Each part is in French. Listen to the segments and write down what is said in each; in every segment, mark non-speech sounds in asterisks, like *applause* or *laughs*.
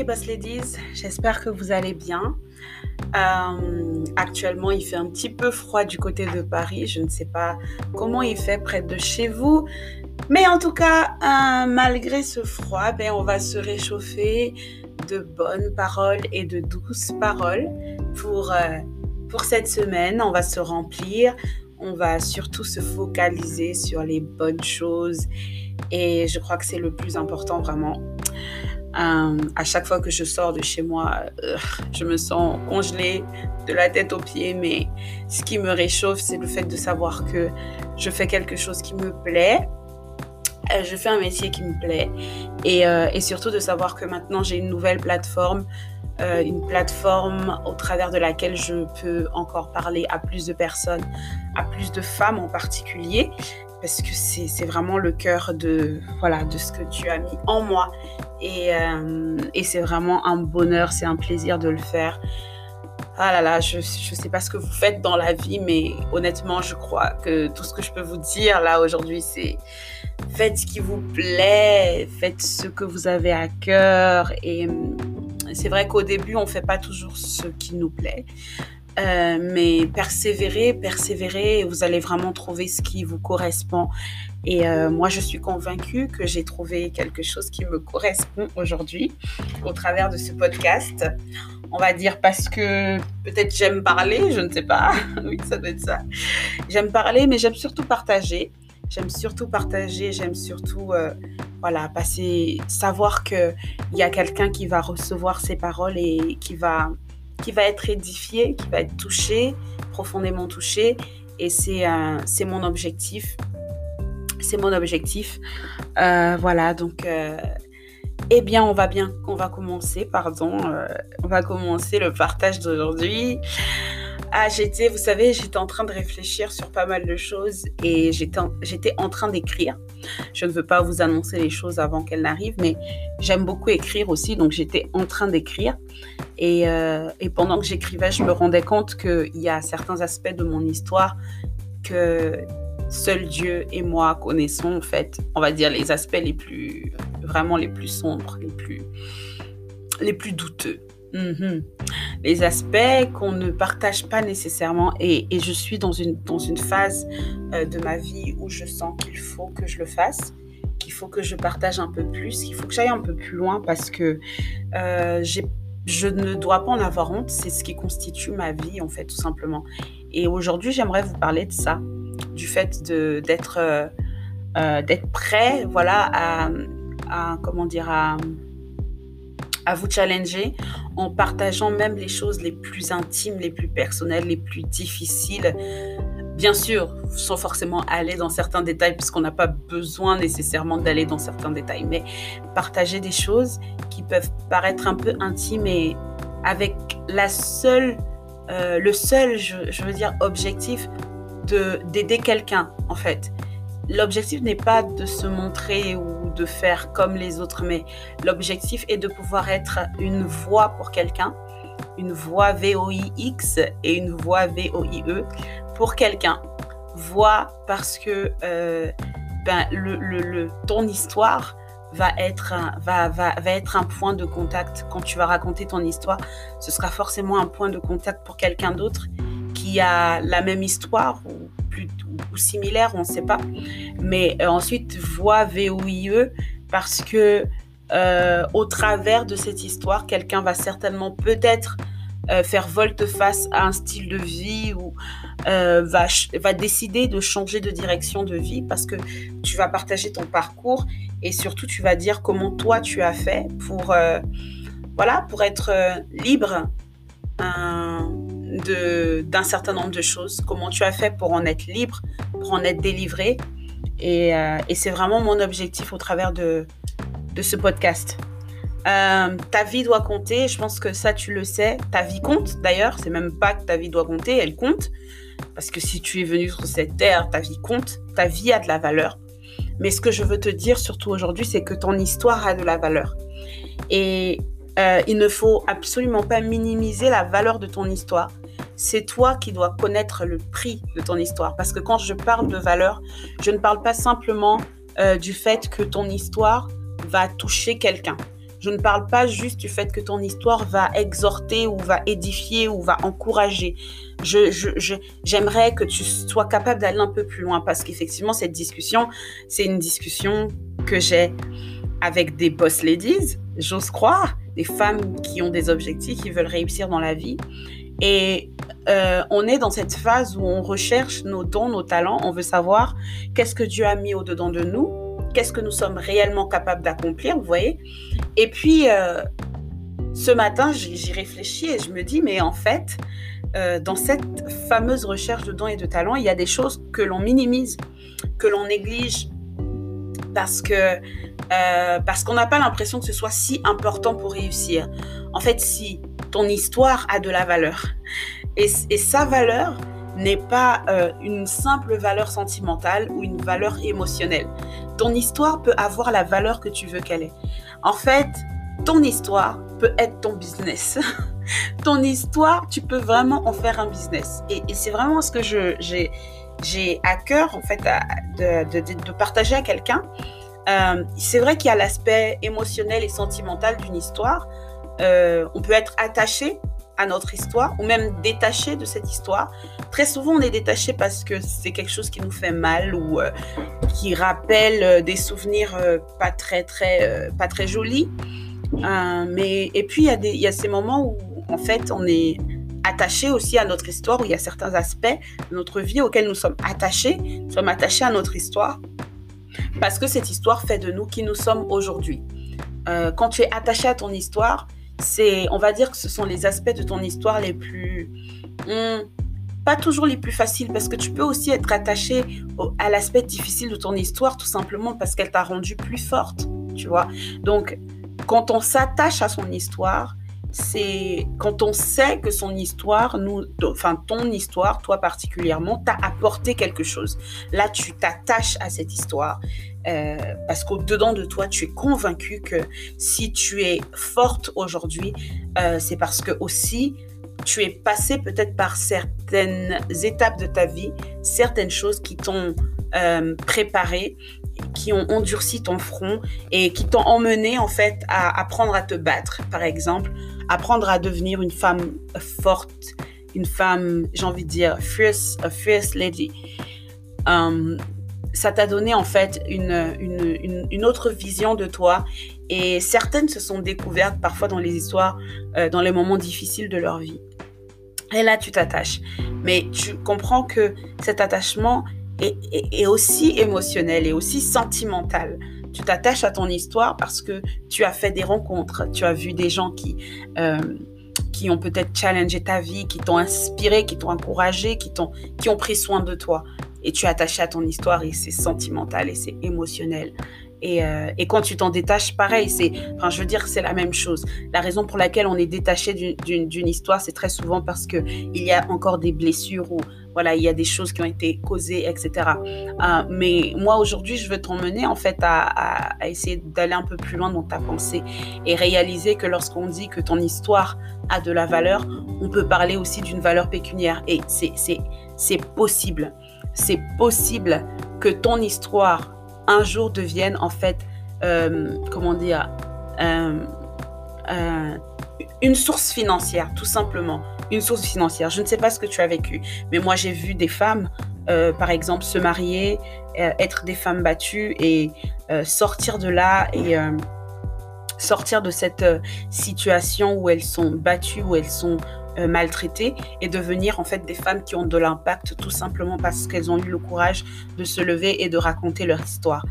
les boss ladies, j'espère que vous allez bien. Euh, actuellement, il fait un petit peu froid du côté de Paris. Je ne sais pas comment il fait près de chez vous. Mais en tout cas, euh, malgré ce froid, ben, on va se réchauffer de bonnes paroles et de douces paroles pour, euh, pour cette semaine. On va se remplir. On va surtout se focaliser sur les bonnes choses. Et je crois que c'est le plus important vraiment. Euh, à chaque fois que je sors de chez moi, euh, je me sens congelée de la tête aux pieds, mais ce qui me réchauffe, c'est le fait de savoir que je fais quelque chose qui me plaît, euh, je fais un métier qui me plaît, et, et surtout de savoir que maintenant j'ai une nouvelle plateforme, une plateforme au travers de laquelle je peux encore parler à plus de personnes, à plus de femmes en particulier, parce que c'est vraiment le cœur de, voilà, de ce que tu as mis en moi. Et, euh, et c'est vraiment un bonheur, c'est un plaisir de le faire. Ah là là, je ne sais pas ce que vous faites dans la vie, mais honnêtement, je crois que tout ce que je peux vous dire là aujourd'hui, c'est faites ce qui vous plaît, faites ce que vous avez à cœur. Et hum, c'est vrai qu'au début, on ne fait pas toujours ce qui nous plaît. Euh, mais persévérez, persévérez, vous allez vraiment trouver ce qui vous correspond. Et euh, moi, je suis convaincue que j'ai trouvé quelque chose qui me correspond aujourd'hui au travers de ce podcast. On va dire parce que peut-être j'aime parler, je ne sais pas. *laughs* oui, ça doit être ça. J'aime parler, mais j'aime surtout partager. J'aime surtout partager, j'aime surtout euh, voilà, passer, savoir qu'il y a quelqu'un qui va recevoir ces paroles et qui va qui va être édifié, qui va être touché, profondément touché. Et c'est mon objectif. C'est mon objectif. Euh, voilà, donc, euh, eh bien, on va bien, on va commencer, pardon, euh, on va commencer le partage d'aujourd'hui. Ah, j'étais, vous savez, j'étais en train de réfléchir sur pas mal de choses et j'étais en, train d'écrire. Je ne veux pas vous annoncer les choses avant qu'elles n'arrivent, mais j'aime beaucoup écrire aussi, donc j'étais en train d'écrire. Et, euh, et, pendant que j'écrivais, je me rendais compte qu'il y a certains aspects de mon histoire que seul Dieu et moi connaissons, en fait. On va dire les aspects les plus, vraiment les plus sombres, les plus, les plus douteux. Mhm. Les aspects qu'on ne partage pas nécessairement. Et, je suis dans une, dans une phase euh, de ma vie où je sens qu'il faut que je le fasse, qu'il faut que je partage un peu plus, qu'il faut que j'aille un peu plus loin parce que euh, je ne dois pas en avoir honte. C'est ce qui constitue ma vie, en fait, tout simplement. Et aujourd'hui, j'aimerais vous parler de ça, du fait d'être euh, d'être prêt, voilà, à, à comment dire, à à vous challenger en partageant même les choses les plus intimes, les plus personnelles, les plus difficiles. Bien sûr, sans forcément aller dans certains détails, puisqu'on n'a pas besoin nécessairement d'aller dans certains détails, mais partager des choses qui peuvent paraître un peu intimes et avec la seule, euh, le seul, je, je veux dire, objectif de d'aider quelqu'un, en fait l'objectif n'est pas de se montrer ou de faire comme les autres, mais l'objectif est de pouvoir être une voix pour quelqu'un, une voix VOIX et une voix VOIE pour quelqu'un. Voix parce que euh, ben, le, ton histoire va être, va, va, va être un point de contact. Quand tu vas raconter ton histoire, ce sera forcément un point de contact pour quelqu'un d'autre qui a la même histoire ou ou similaire, on ne sait pas. Mais euh, ensuite, voix VOIE parce que euh, au travers de cette histoire, quelqu'un va certainement peut-être euh, faire volte-face à un style de vie ou va, va décider de changer de direction de vie parce que tu vas partager ton parcours et surtout tu vas dire comment toi tu as fait pour, voilà, pour être libre d'un certain nombre de choses, comment tu as fait pour en être libre, pour en être délivré. Et, euh, c'est vraiment mon objectif au travers de, de ce podcast. Euh, ta vie doit compter, je pense que ça tu le sais. Ta vie compte d'ailleurs, c'est même pas que ta vie doit compter, elle compte. Parce que si tu es venu sur cette terre, ta vie compte, ta vie a de la valeur. Mais ce que je veux te dire surtout aujourd'hui, c'est que ton histoire a de la valeur. Et euh, il ne faut absolument pas minimiser la valeur de ton histoire c'est toi qui dois connaître le prix de ton histoire. Parce que quand je parle de valeur, je ne parle pas simplement euh, du fait que ton histoire va toucher quelqu'un. Je ne parle pas juste du fait que ton histoire va exhorter ou va édifier ou va encourager. Je, j'aimerais que tu sois capable d'aller un peu plus loin parce qu'effectivement, cette discussion, c'est une discussion que j'ai avec des boss ladies, j'ose croire, des femmes qui ont des objectifs, qui veulent réussir dans la vie. Et euh, on est dans cette phase où on recherche nos dons, nos talents, on veut savoir qu'est-ce que Dieu a mis au-dedans de nous, qu'est-ce que nous sommes réellement capables d'accomplir, vous voyez. Et puis, euh, ce matin, j'y réfléchis et je me dis, mais en fait, euh, dans cette fameuse recherche de dons et de talents, il y a des choses que l'on minimise, que l'on néglige, parce que parce qu'on n'a pas l'impression que ce soit si important pour réussir. En fait, si ton histoire a de la valeur, et, sa valeur n'est pas euh, une simple valeur sentimentale ou une valeur émotionnelle. Ton histoire peut avoir la valeur que tu veux qu'elle ait. En fait, ton histoire peut être ton business. *laughs* ton histoire, tu peux vraiment en faire un business. Et, c'est vraiment ce que j'ai à cœur en fait de, partager à quelqu'un. Euh, c'est vrai qu'il y a l'aspect émotionnel et sentimental d'une histoire. Euh, on peut être attaché à notre histoire ou même détaché de cette histoire. Très souvent, on est détaché parce que c'est quelque chose qui nous fait mal ou euh, qui rappelle euh, des souvenirs pas très très pas très jolis. mais et puis il y y a ces moments où en fait on est attaché aussi à notre histoire où il y a certains aspects de notre vie auxquels nous sommes attachés, nous sommes attachés à notre histoire parce que cette histoire fait de nous qui nous sommes aujourd'hui. quand tu es attaché à ton histoire, c'est, on va dire que ce sont les aspects de ton histoire les plus, hmm, pas toujours les plus faciles, parce que tu peux aussi être attaché à l'aspect difficile de ton histoire, tout simplement parce qu'elle t'a rendu plus forte, tu vois. Donc, quand on s'attache à son histoire, c'est quand on sait que son histoire, nous, enfin ton histoire, toi particulièrement, t'a apporté quelque chose. Là, tu t'attaches à cette histoire euh, parce qu'au-dedans de toi, tu es convaincu que si tu es forte aujourd'hui, euh, c'est parce que aussi tu es passé peut-être par certaines étapes de ta vie, certaines choses qui t'ont euh, préparé, qui ont endurci ton front et qui t'ont emmené en fait à apprendre à te battre, par exemple, apprendre à devenir une femme forte, une femme, j'ai envie de dire, fierce, fierce lady. Um, ça t'a donné en fait une, une, une, autre vision de toi et certaines se sont découvertes parfois dans les histoires, euh, dans les moments difficiles de leur vie. Et là, tu t'attaches. Mais tu comprends que cet attachement est, aussi émotionnel et aussi sentimental. Tu t'attaches à ton histoire parce que tu as fait des rencontres, tu as vu des gens qui, euh, qui ont peut-être challengé ta vie, qui t'ont inspiré, qui t'ont encouragé, qui, t'ont, qui ont pris soin de toi et tu es attaché à ton histoire et c'est sentimental et c'est émotionnel. Et, euh, et, quand tu t'en détaches, pareil, c'est, enfin, je veux dire, c'est la même chose. La raison pour laquelle on est détaché d'une histoire, c'est très souvent parce que il y a encore des blessures ou voilà, il y a des choses qui ont été causées, etc. Euh, mais moi aujourd'hui, je veux t'emmener en fait à, essayer d'aller un peu plus loin dans ta pensée et réaliser que lorsqu'on dit que ton histoire a de la valeur, on peut parler aussi d'une valeur pécuniaire et c'est possible c'est possible que ton histoire un jour devienne en fait, euh, comment dire, euh, une source financière, tout simplement. Une source financière. Je ne sais pas ce que tu as vécu, mais moi j'ai vu des femmes, par exemple, se marier, être des femmes battues et sortir de là et sortir de cette situation où elles sont battues, où elles sont euh, maltraitées et devenir en fait des femmes qui ont de l'impact tout simplement parce qu'elles ont eu le courage de se lever et de raconter leur histoire.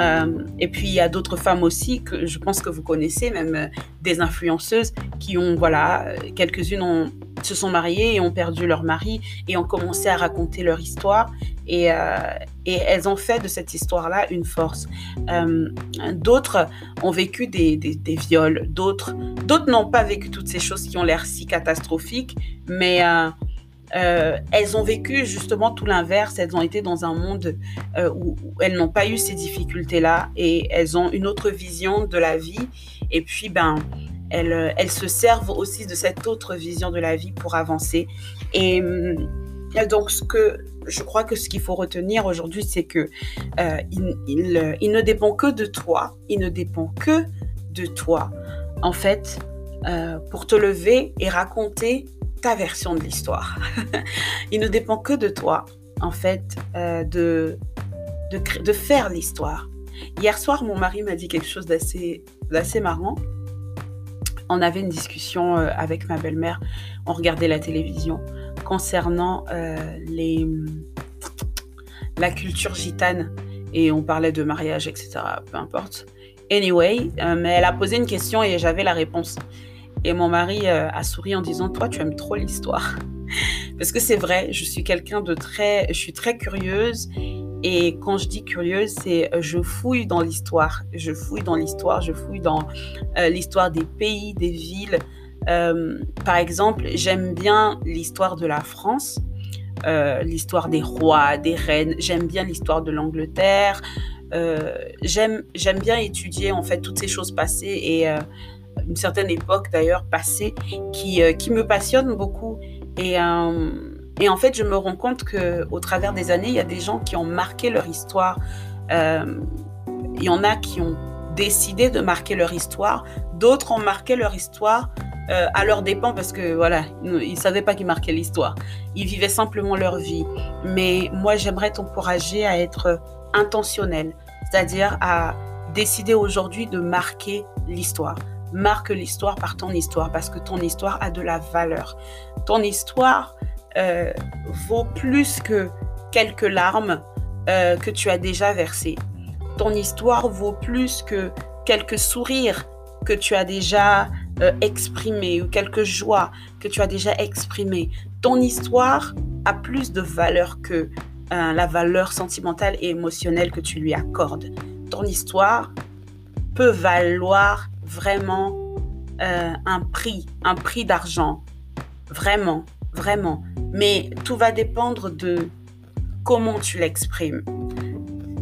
Euh, et puis il y a d'autres femmes aussi que je pense que vous connaissez, même euh, des influenceuses qui ont, voilà, quelques-unes se sont mariées et ont perdu leur mari et ont commencé à raconter leur histoire et, et elles ont fait de cette histoire-là une force. d'autres ont vécu des, viols, d'autres d'autres n'ont pas vécu toutes ces choses qui ont l'air si catastrophiques mais euh, euh, elles ont vécu justement tout l'inverse. Elles ont été dans un monde euh, où, elles n'ont pas eu ces difficultés-là et elles ont une autre vision de la vie. Et puis, ben, elles, elles se servent aussi de cette autre vision de la vie pour avancer. Et, donc, ce que je crois que ce qu'il faut retenir aujourd'hui, c'est que il, il, ne dépend que de toi, il ne dépend que de toi, en fait, euh, pour te lever et raconter ta version de l'histoire. *laughs* Il ne dépend que de toi, en fait, euh, de, de, de, faire l'histoire. Hier soir, mon mari m'a dit quelque chose d'assez marrant. On avait une discussion euh, avec ma belle-mère, on regardait la télévision concernant les, la culture gitane et on parlait de mariage, etc. Peu importe. Anyway, mais elle a posé une question et j'avais la réponse. Et mon mari euh, a souri en disant Toi, tu aimes trop l'histoire. *laughs* Parce que c'est vrai, je suis quelqu'un de très. Je suis très curieuse. Et quand je dis curieuse, c'est euh, je fouille dans l'histoire. Je fouille dans l'histoire, je fouille dans euh, l'histoire des pays, des villes. Par exemple, j'aime bien l'histoire de la France, l'histoire des rois, des reines. J'aime bien l'histoire de l'Angleterre. j'aime j'aime bien étudier en fait toutes ces choses passées et une certaine époque d'ailleurs passée qui, euh, qui me passionne beaucoup. Et, euh, et, en fait, je me rends compte qu'au travers des années, il y a des gens qui ont marqué leur histoire. Euh, il y en a qui ont décidé de marquer leur histoire. D'autres ont marqué leur histoire à leur dépens parce que voilà, ils ne savaient pas qu'ils marquaient l'histoire. Ils vivaient simplement leur vie. Mais moi, j'aimerais t'encourager à être intentionnel, c'est-à-dire à décider aujourd'hui de marquer l'histoire marque l'histoire par ton histoire parce que ton histoire a de la valeur. Ton histoire euh, vaut plus que quelques larmes euh, que tu as déjà versées. Ton histoire vaut plus que quelques sourires que tu as déjà euh, exprimés ou quelques joies que tu as déjà exprimées. Ton histoire a plus de valeur que la valeur sentimentale et émotionnelle que tu lui accordes. Ton histoire peut valoir vraiment euh, un prix, un prix d'argent. Vraiment, vraiment. Mais tout va dépendre de comment tu l'exprimes.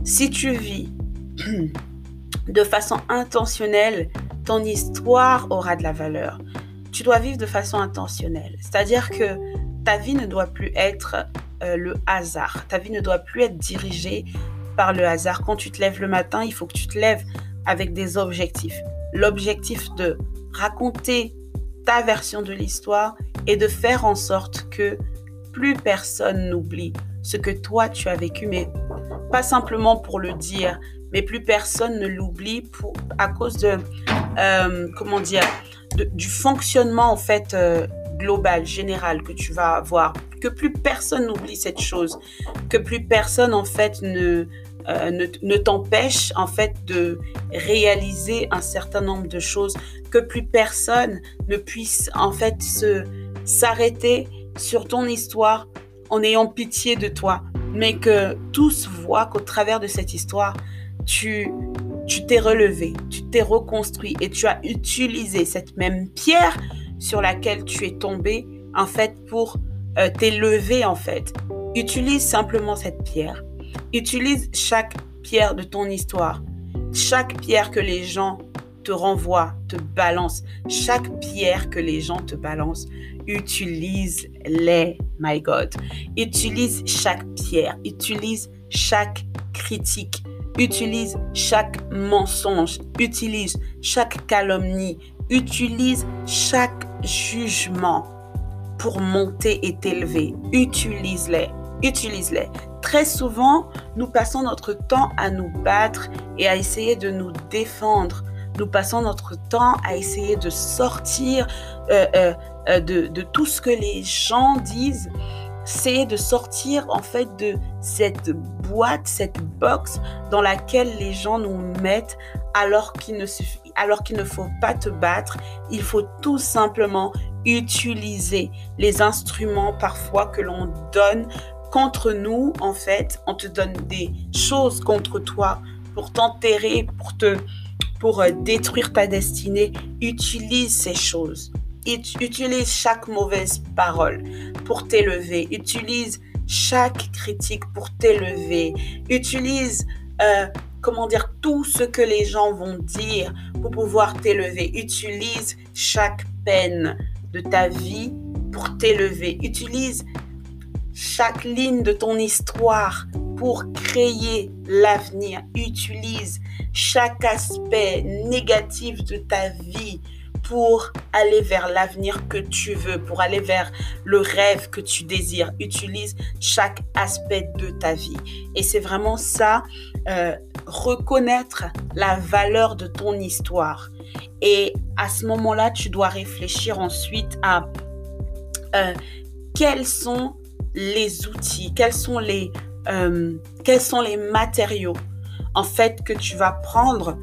Si tu vis *clears throat* de façon intentionnelle, ton histoire aura de la valeur. Tu dois vivre de façon intentionnelle. C'est-à-dire que ta vie ne doit plus être euh, le hasard. Ta vie ne doit plus être dirigée par le hasard. Quand tu te lèves le matin, il faut que tu te lèves avec des objectifs l'objectif de raconter ta version de l'histoire et de faire en sorte que plus personne n'oublie ce que toi tu as vécu, mais pas simplement pour le dire, mais plus personne ne l'oublie pour à cause de euh, comment dire du fonctionnement en fait euh, global général que tu vas avoir, que plus personne n'oublie cette chose, que plus personne en fait ne euh, ne, t'empêche en fait de réaliser un certain nombre de choses, que plus personne ne puisse en fait se s'arrêter sur ton histoire en ayant pitié de toi, mais que tous voient qu'au travers de cette histoire, tu tu t'es relevé, tu t'es reconstruit et tu as utilisé cette même pierre sur laquelle tu es tombé en fait pour euh, t'élever en fait. Utilise simplement cette pierre. Utilise chaque pierre de ton histoire, chaque pierre que les gens te renvoient, te balancent, chaque pierre que les gens te balancent, utilise-les, my God. Utilise chaque pierre, utilise chaque critique, utilise chaque mensonge, utilise chaque calomnie, utilise chaque jugement pour monter et t'élever. Utilise-les, utilise-les. Très souvent, nous passons notre temps à nous battre et à essayer de nous défendre. Nous passons notre temps à essayer de sortir euh, euh, euh, de, de, tout ce que les gens disent. C'est de sortir en fait de cette boîte, cette box dans laquelle les gens nous mettent alors qu'il ne suffit, alors qu'il ne faut pas te battre. Il faut tout simplement utiliser les instruments parfois que l'on donne contre nous, en fait, on te donne des choses contre toi pour t'enterrer, pour te pour euh, détruire ta destinée. Utilise ces choses. Utilise chaque mauvaise parole pour t'élever. Utilise chaque critique pour t'élever. Utilise, euh, comment dire, tout ce que les gens vont dire pour pouvoir t'élever. Utilise chaque peine de ta vie pour t'élever. Utilise chaque ligne de ton histoire pour créer l'avenir. Utilise chaque aspect négatif de ta vie pour aller vers l'avenir que tu veux, pour aller vers le rêve que tu désires. Utilise chaque aspect de ta vie. Et c'est vraiment ça, euh, reconnaître la valeur de ton histoire. Et à ce moment-là, tu dois réfléchir ensuite à euh, quels sont les outils, quels sont les, euh, quels sont les matériaux en fait que tu vas prendre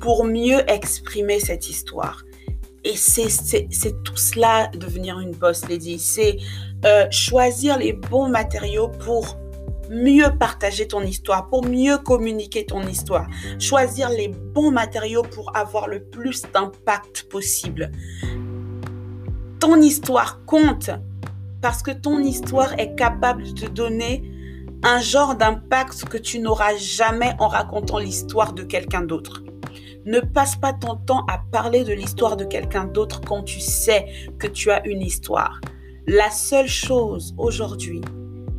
pour mieux exprimer cette histoire. Et c'est tout cela, devenir une boss lady. C'est euh, choisir les bons matériaux pour mieux partager ton histoire, pour mieux communiquer ton histoire. Choisir les bons matériaux pour avoir le plus d'impact possible. Ton histoire compte parce que ton histoire est capable de donner un genre d'impact que tu n'auras jamais en racontant l'histoire de quelqu'un d'autre. Ne passe pas ton temps à parler de l'histoire de quelqu'un d'autre quand tu sais que tu as une histoire. La seule chose aujourd'hui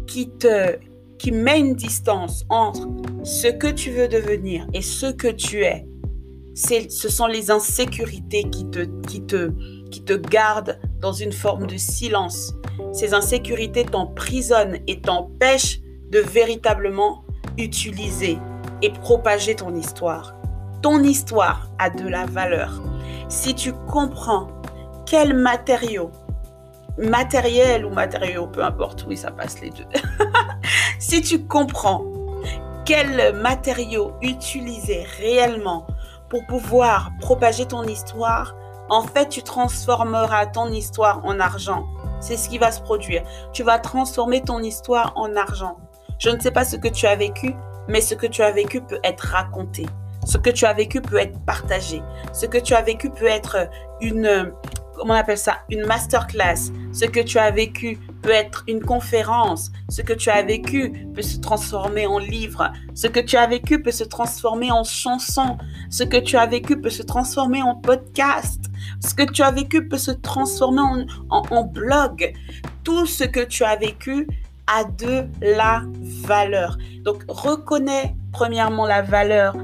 qui te qui met une distance entre ce que tu veux devenir et ce que tu es, ce sont les insécurités qui te qui te qui te gardent dans une forme de silence. Ces insécurités t'emprisonnent et t'empêchent de véritablement utiliser et propager ton histoire ton histoire a de la valeur. Si tu comprends quel matériau, matériel ou matériau, peu importe, oui, ça passe les deux. *laughs* si tu comprends quel matériau utiliser réellement pour pouvoir propager ton histoire, en fait, tu transformeras ton histoire en argent. C'est ce qui va se produire. Tu vas transformer ton histoire en argent. Je ne sais pas ce que tu as vécu, mais ce que tu as vécu peut être raconté. Ce que tu as vécu peut être partagé. Ce que tu as vécu peut être une, comment on appelle ça, une masterclass. Ce que tu as vécu peut être une conférence. Ce que tu as vécu peut se transformer en livre. Ce que tu as vécu peut se transformer en chanson. Ce que tu as vécu peut se transformer en podcast. Ce que tu as vécu peut se transformer en, blog. Tout ce que tu as vécu a de la valeur. Donc reconnais premièrement la valeur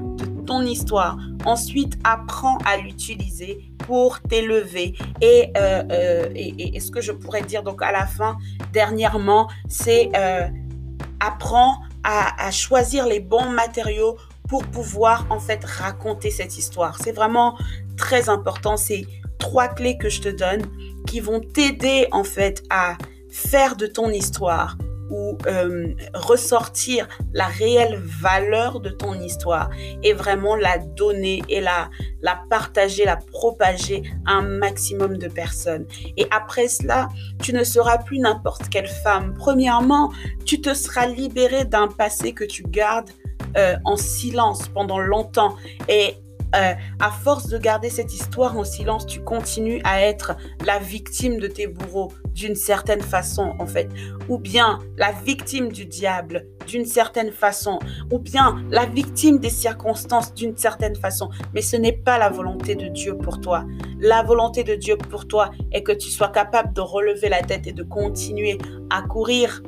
histoire. Ensuite, apprends à l'utiliser pour t'élever. Et, euh, euh, et, ce que je pourrais dire donc à la fin, dernièrement, c'est euh, apprends à, à choisir les bons matériaux pour pouvoir en fait raconter cette histoire. C'est vraiment très important. C'est trois clés que je te donne qui vont t'aider en fait à faire de ton histoire euh, ressortir la réelle valeur de ton histoire et vraiment la donner et la, la partager, la propager à un maximum de personnes. Et après cela, tu ne seras plus n'importe quelle femme. Premièrement, tu te seras libéré d'un passé que tu gardes euh, en silence pendant longtemps. Et euh, à force de garder cette histoire en silence, tu continues à être la victime de tes bourreaux d'une certaine façon, en fait. Ou bien la victime du diable d'une certaine façon. Ou bien la victime des circonstances d'une certaine façon. Mais ce n'est pas la volonté de Dieu pour toi. La volonté de Dieu pour toi est que tu sois capable de relever la tête et de continuer à courir,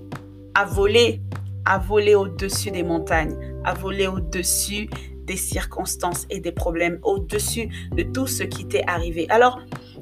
à voler, à voler au-dessus des montagnes, à voler au-dessus des circonstances et des problèmes, au-dessus de tout ce qui t'est arrivé. Alors,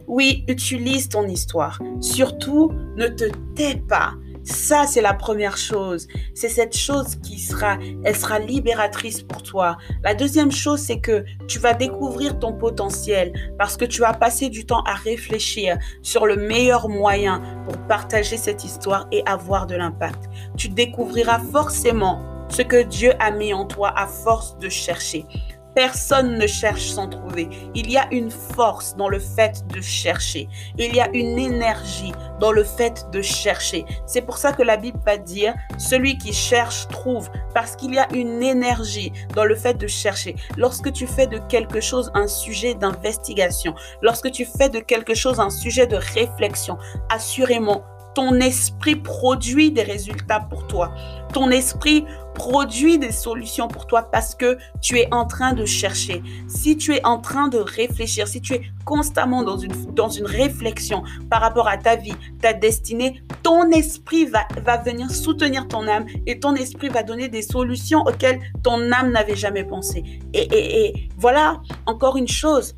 oui, utilise ton histoire. Surtout, ne te tais pas. Ça, c'est la première chose. C'est cette chose qui sera, elle sera libératrice pour toi. La deuxième chose, c'est que tu vas découvrir ton potentiel parce que tu vas passer du temps à réfléchir sur le meilleur moyen pour partager cette histoire et avoir de l'impact. Tu découvriras forcément ce que Dieu a mis en toi à force de chercher. Personne ne cherche sans trouver. Il y a une force dans le fait de chercher. Il y a une énergie dans le fait de chercher. C'est pour ça que la Bible va dire, celui qui cherche trouve, parce qu'il y a une énergie dans le fait de chercher. Lorsque tu fais de quelque chose un sujet d'investigation, lorsque tu fais de quelque chose un sujet de réflexion, assurément, ton esprit produit des résultats pour toi. Ton esprit produit des solutions pour toi parce que tu es en train de chercher. Si tu es en train de réfléchir, si tu es constamment dans une, dans une réflexion par rapport à ta vie, ta destinée, ton esprit va, va venir soutenir ton âme et ton esprit va donner des solutions auxquelles ton âme n'avait jamais pensé. Et, et, et voilà encore une chose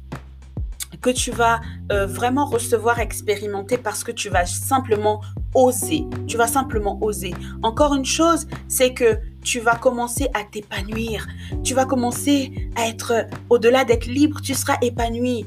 que tu vas euh, vraiment recevoir, expérimenter parce que tu vas simplement oser. Tu vas simplement oser. Encore une chose, c'est que tu vas commencer à t'épanouir. Tu vas commencer à être, au-delà d'être libre, tu seras épanoui.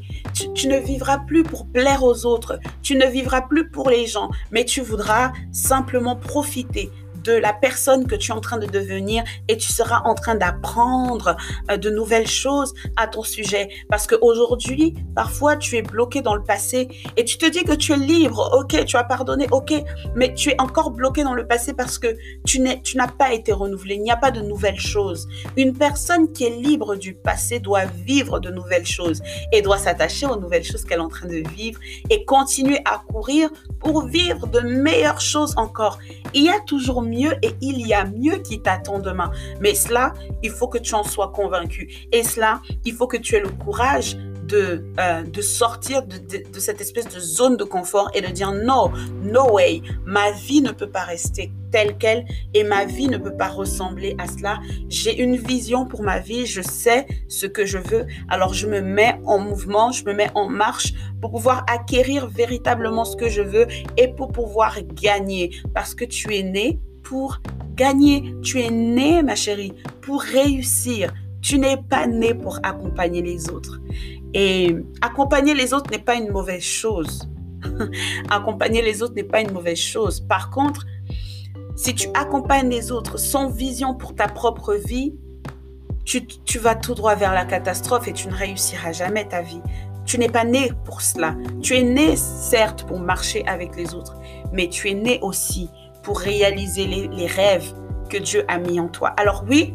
Tu, ne vivras plus pour plaire aux autres. Tu ne vivras plus pour les gens, mais tu voudras simplement profiter de la personne que tu es en train de devenir et tu seras en train d'apprendre euh, de nouvelles choses à ton sujet. Parce qu'aujourd'hui, parfois, tu es bloqué dans le passé et tu te dis que tu es libre, ok, tu as pardonné, ok, mais tu es encore bloqué dans le passé parce que tu n'as pas été renouvelé, il n'y a pas de nouvelles choses. Une personne qui est libre du passé doit vivre de nouvelles choses et doit s'attacher aux nouvelles choses qu'elle est en train de vivre et continuer à courir pour vivre de meilleures choses encore. Il y a toujours mieux et il y a mieux qui t'attend demain. Mais cela, il faut que tu en sois convaincu. Et cela, il faut que tu aies le courage de, euh, de sortir de, de, cette espèce de zone de confort et de dire non, no way, ma vie ne peut pas rester telle qu'elle et ma vie ne peut pas ressembler à cela. J'ai une vision pour ma vie, je sais ce que je veux, alors je me mets en mouvement, je me mets en marche pour pouvoir acquérir véritablement ce que je veux et pour pouvoir gagner parce que tu es né pour gagner. Tu es né, ma chérie, pour réussir. Tu n'es pas né pour accompagner les autres. Et accompagner les autres n'est pas une mauvaise chose. *laughs* accompagner les autres n'est pas une mauvaise chose. Par contre, si tu accompagnes les autres sans vision pour ta propre vie, tu, tu, vas tout droit vers la catastrophe et tu ne réussiras jamais ta vie. Tu n'es pas né pour cela. Tu es né, certes, pour marcher avec les autres, mais tu es né aussi pour réaliser les, rêves que Dieu a mis en toi. Alors oui,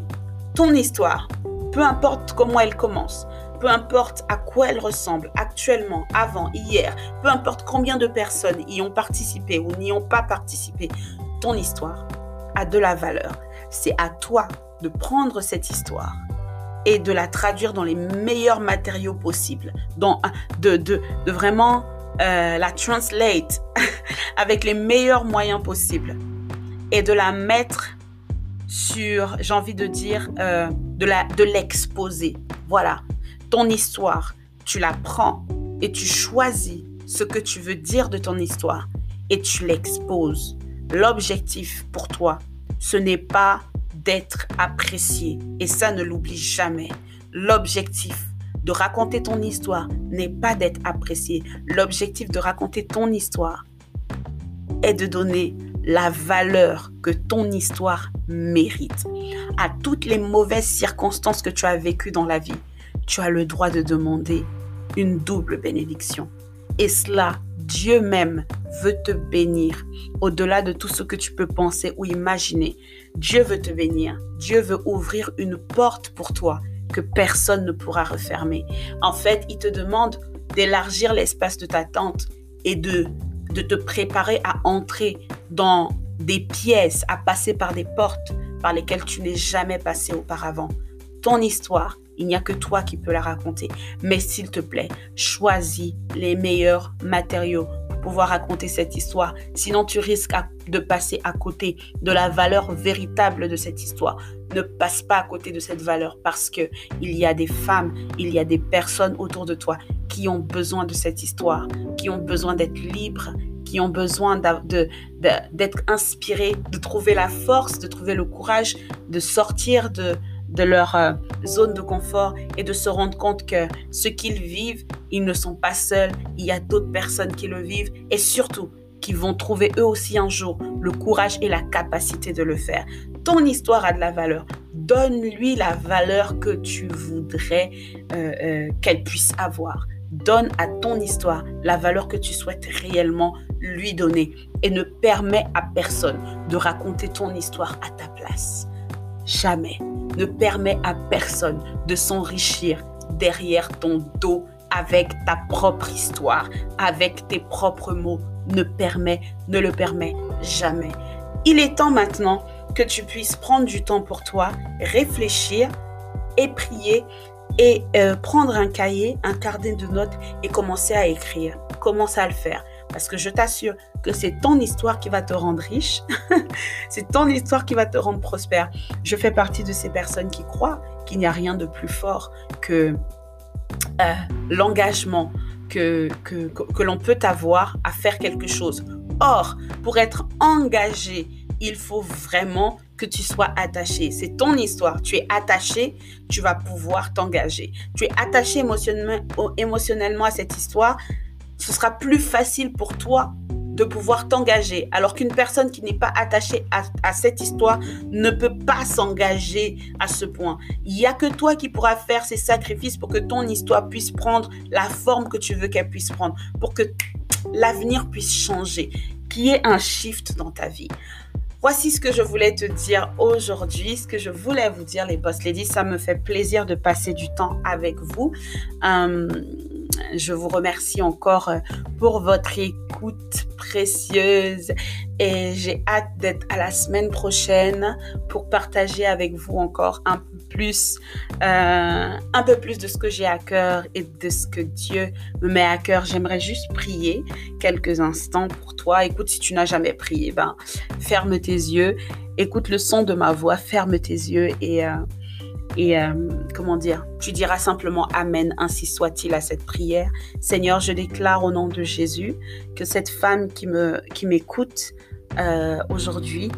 ton histoire, peu importe comment elle commence, peu importe à quoi elle ressemble actuellement, avant, hier, peu importe combien de personnes y ont participé ou n'y ont pas participé, ton histoire a de la valeur. C'est à toi de prendre cette histoire et de la traduire dans les meilleurs matériaux possibles, dans, de, de, de vraiment euh, la translate *laughs* avec les meilleurs moyens possibles et de la mettre sur, j'ai envie de dire, euh, de, la, de l'exposer. Voilà, ton histoire, tu la prends et tu choisis ce que tu veux dire de ton histoire et tu l'exposes. L'objectif pour toi, ce n'est pas d'être apprécié et ça ne l'oublie jamais. L'objectif de raconter ton histoire n'est pas d'être apprécié. L'objectif de raconter ton histoire est de donner la valeur que ton histoire mérite. À toutes les mauvaises circonstances que tu as vécues dans la vie, tu as le droit de demander une double bénédiction. Et cela, Dieu même veut te bénir au-delà de tout ce que tu peux penser ou imaginer. Dieu veut te bénir. Dieu veut ouvrir une porte pour toi que personne ne pourra refermer. En fait, il te demande d'élargir l'espace de ta tente et de, de te préparer à entrer dans des pièces, à passer par des portes par lesquelles tu n'es jamais passé auparavant. Ton histoire, il n'y a que toi qui peux la raconter. Mais s'il te plaît, choisis les meilleurs matériaux pouvoir raconter cette histoire. Sinon, tu risques de passer à côté de la valeur véritable de cette histoire ne passe pas à côté de cette valeur parce que il y a des femmes, il y a des personnes autour de toi qui ont besoin de cette histoire, qui ont besoin d'être libres, qui ont besoin d'être inspirés, de trouver la force, de trouver le courage, de sortir de, de leur euh, zone de confort et de se rendre compte que ce qu'ils vivent, ils ne sont pas seuls, il y a d'autres personnes qui le vivent et surtout qui vont trouver eux aussi un jour le courage et la capacité de le faire. Ton histoire a de la valeur. Donne-lui la valeur que tu voudrais euh, euh, qu'elle puisse avoir. Donne à ton histoire la valeur que tu souhaites réellement lui donner et ne permets à personne de raconter ton histoire à ta place. Jamais. Ne permets à personne de s'enrichir derrière ton dos avec ta propre histoire, avec tes propres mots. ne permet, ne le permet jamais. Il est temps maintenant que tu puisses prendre du temps pour toi, réfléchir et prier et euh, prendre un cahier, un carnet de notes et commencer à écrire. Commence à le faire. Parce que je t'assure que c'est ton histoire qui va te rendre riche. *laughs* c'est ton histoire qui va te rendre prospère. Je fais partie de ces personnes qui croient qu'il n'y a rien de plus fort que euh, l'engagement que, l'on peut avoir à faire quelque chose. Or, pour être engagé, il faut vraiment que tu sois attaché. C'est ton histoire. Tu es attaché, tu vas pouvoir t'engager. Tu es attaché émotionnellement à cette histoire, ce sera plus facile pour toi de pouvoir t'engager. Alors qu'une personne qui n'est pas attachée à, cette histoire ne peut pas s'engager à ce point. Il n'y a que toi qui pourras faire ces sacrifices pour que ton histoire puisse prendre la forme que tu veux qu'elle puisse prendre, pour que l'avenir puisse changer, qu'il y ait un shift dans ta vie. Voici ce que je voulais te dire aujourd'hui, ce que je voulais vous dire, les boss ladies. Ça me fait plaisir de passer du temps avec vous. Euh, je vous remercie encore euh, pour votre écoute précieuse et j'ai hâte d'être à la semaine prochaine pour partager avec vous encore un peu plus, euh, un peu plus de ce que j'ai à cœur et de ce que Dieu me met à cœur. J'aimerais juste prier quelques instants pour toi. Écoute, si tu n'as jamais prié, ben ferme tes yeux, écoute le son de ma voix, ferme tes yeux et euh, et euh, comment dire, tu diras simplement Amen, ainsi soit-il à cette prière. Seigneur, je déclare au nom de Jésus que cette femme qui me qui m'écoute euh, aujourd'hui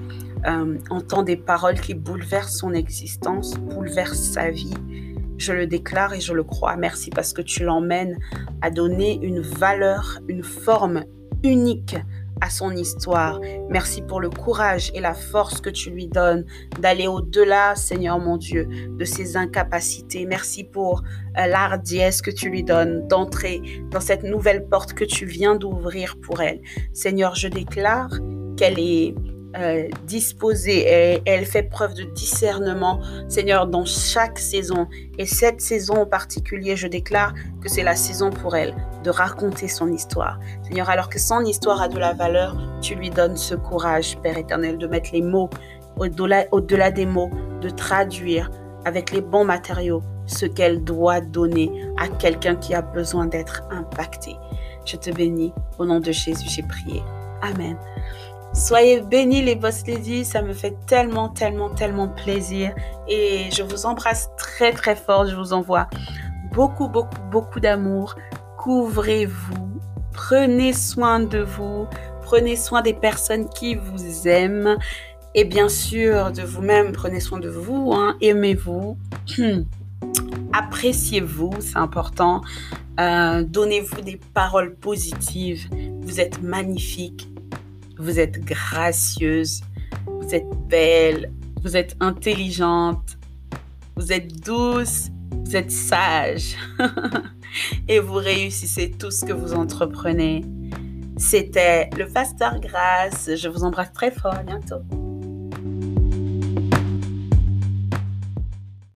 euh, entend des paroles qui bouleversent son existence, bouleversent sa vie. Je le déclare et je le crois. Merci parce que tu l'emmènes à donner une valeur, une forme unique son histoire. Merci pour le courage et la force que tu lui donnes d'aller au-delà, Seigneur mon Dieu, de ses incapacités. Merci pour euh, l'ardiesse que tu lui donnes d'entrer dans cette nouvelle porte que tu viens d'ouvrir pour elle. Seigneur, je déclare qu'elle est euh, disposée et elle fait preuve de discernement, Seigneur, dans chaque saison. Et cette saison en particulier, je déclare que c'est la saison pour elle de raconter son histoire. Seigneur, alors que son histoire a de la valeur, tu lui donnes ce courage, Père éternel, de mettre les mots au-delà au -delà des mots, de traduire avec les bons matériaux ce qu'elle doit donner à quelqu'un qui a besoin d'être impacté. Je te bénis. Au nom de Jésus, j'ai prié. Amen. Soyez bénis les boss ladies, ça me fait tellement, tellement, tellement plaisir. Et je vous embrasse très, très fort. Je vous envoie beaucoup, beaucoup, beaucoup d'amour. Couvrez-vous, prenez soin de vous, prenez soin des personnes qui vous aiment. Et bien sûr, de vous-même, prenez soin de vous, hein. aimez-vous. Appréciez-vous, c'est important. Euh, donnez-vous des paroles positives. Vous êtes magnifique vous êtes gracieuse, vous êtes belle, vous êtes intelligente, vous êtes douce, vous êtes sage *laughs* et vous réussissez tout ce que vous entreprenez. C'était le Faster Grâce. Je vous embrasse très fort. À bientôt.